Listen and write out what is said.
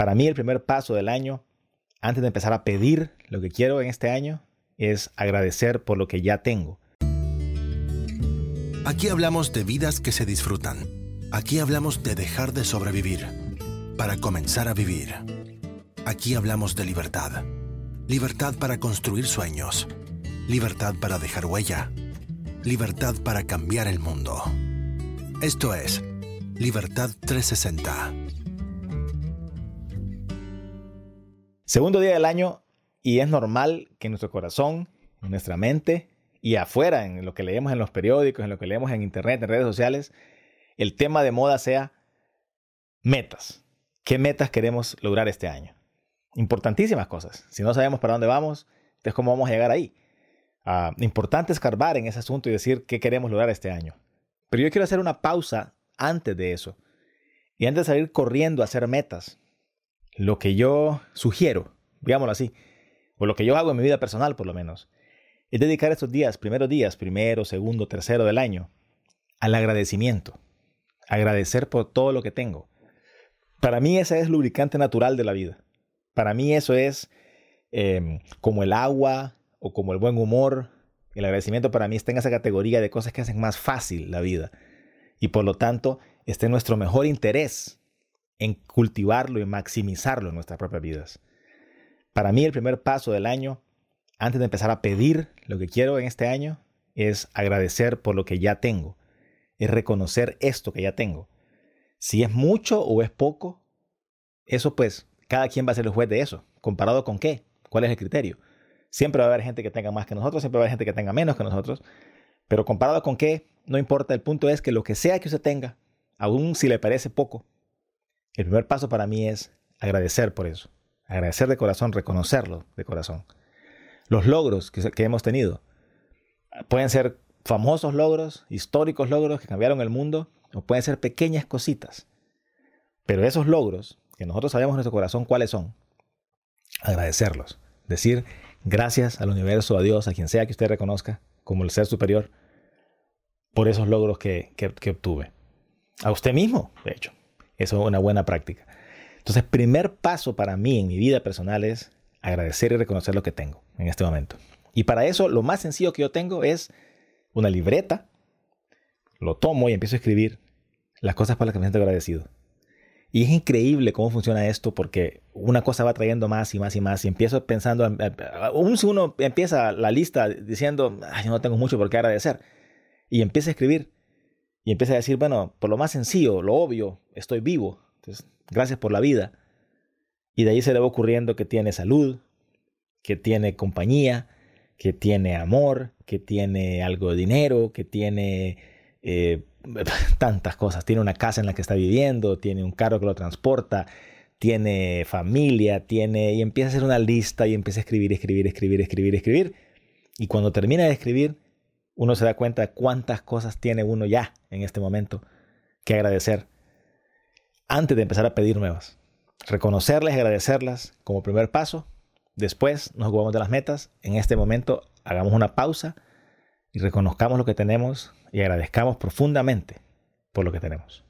Para mí el primer paso del año, antes de empezar a pedir lo que quiero en este año, es agradecer por lo que ya tengo. Aquí hablamos de vidas que se disfrutan. Aquí hablamos de dejar de sobrevivir para comenzar a vivir. Aquí hablamos de libertad. Libertad para construir sueños. Libertad para dejar huella. Libertad para cambiar el mundo. Esto es Libertad 360. Segundo día del año y es normal que en nuestro corazón, en nuestra mente y afuera, en lo que leemos en los periódicos, en lo que leemos en internet, en redes sociales, el tema de moda sea metas. ¿Qué metas queremos lograr este año? Importantísimas cosas. Si no sabemos para dónde vamos, entonces cómo vamos a llegar ahí. Uh, importante escarbar en ese asunto y decir qué queremos lograr este año. Pero yo quiero hacer una pausa antes de eso. Y antes de salir corriendo a hacer metas, lo que yo sugiero, digámoslo así, o lo que yo hago en mi vida personal por lo menos, es dedicar estos días, primeros días, primero, segundo, tercero del año, al agradecimiento. Agradecer por todo lo que tengo. Para mí ese es lubricante natural de la vida. Para mí eso es em, como el agua o como el buen humor. El agradecimiento para mí está en esa categoría de cosas que hacen más fácil la vida. Y por lo tanto está en nuestro mejor interés en cultivarlo y maximizarlo en nuestras propias vidas. Para mí el primer paso del año, antes de empezar a pedir lo que quiero en este año, es agradecer por lo que ya tengo. Es reconocer esto que ya tengo. Si es mucho o es poco, eso pues cada quien va a ser el juez de eso. ¿Comparado con qué? ¿Cuál es el criterio? Siempre va a haber gente que tenga más que nosotros, siempre va a haber gente que tenga menos que nosotros. Pero comparado con qué, no importa. El punto es que lo que sea que usted tenga, aun si le parece poco, el primer paso para mí es agradecer por eso. Agradecer de corazón, reconocerlo de corazón. Los logros que, hemos tenido pueden ser famosos logros, históricos logros que cambiaron el mundo, o pueden ser pequeñas cositas. Pero esos logros que nosotros sabemos en nuestro corazón cuáles son, agradecerlos. Decir gracias al universo, a Dios, a quien sea que usted reconozca como el ser superior, por esos logros que, que, obtuve. A usted mismo, de hecho. Eso es una buena práctica. Entonces, primer paso para mí en mi vida personal es agradecer y reconocer lo que tengo en este momento. Y para eso, lo más sencillo que yo tengo es una libreta, lo tomo y empiezo a escribir las cosas por las que me siento agradecido. Y es increíble cómo funciona esto porque una cosa va trayendo más y más y más. Y empiezo pensando, aún si uno empieza la lista diciendo, yo no tengo mucho por qué agradecer, y empieza a escribir, y empieza a decir, bueno, por lo más sencillo, lo obvio, estoy vivo. Gracias por la vida. Y de ahí se le va ocurriendo que tiene salud, que tiene compañía, que tiene amor, que tiene algo de dinero, que tiene eh, tantas cosas. Tiene una casa en la que está viviendo, tiene un carro que lo transporta, tiene familia, tiene... Y empieza a hacer una lista y empieza a escribir, escribir, escribir, escribir, escribir. Y cuando termina de escribir, uno se da cuenta de cuántas cosas tiene uno ya en este momento que agradecer antes de empezar a pedir nuevas. Reconocerlas y agradecerlas como primer paso. Después nos ocupamos de las metas. En este momento hagamos una pausa y reconozcamos lo que tenemos y agradezcamos profundamente por lo que tenemos.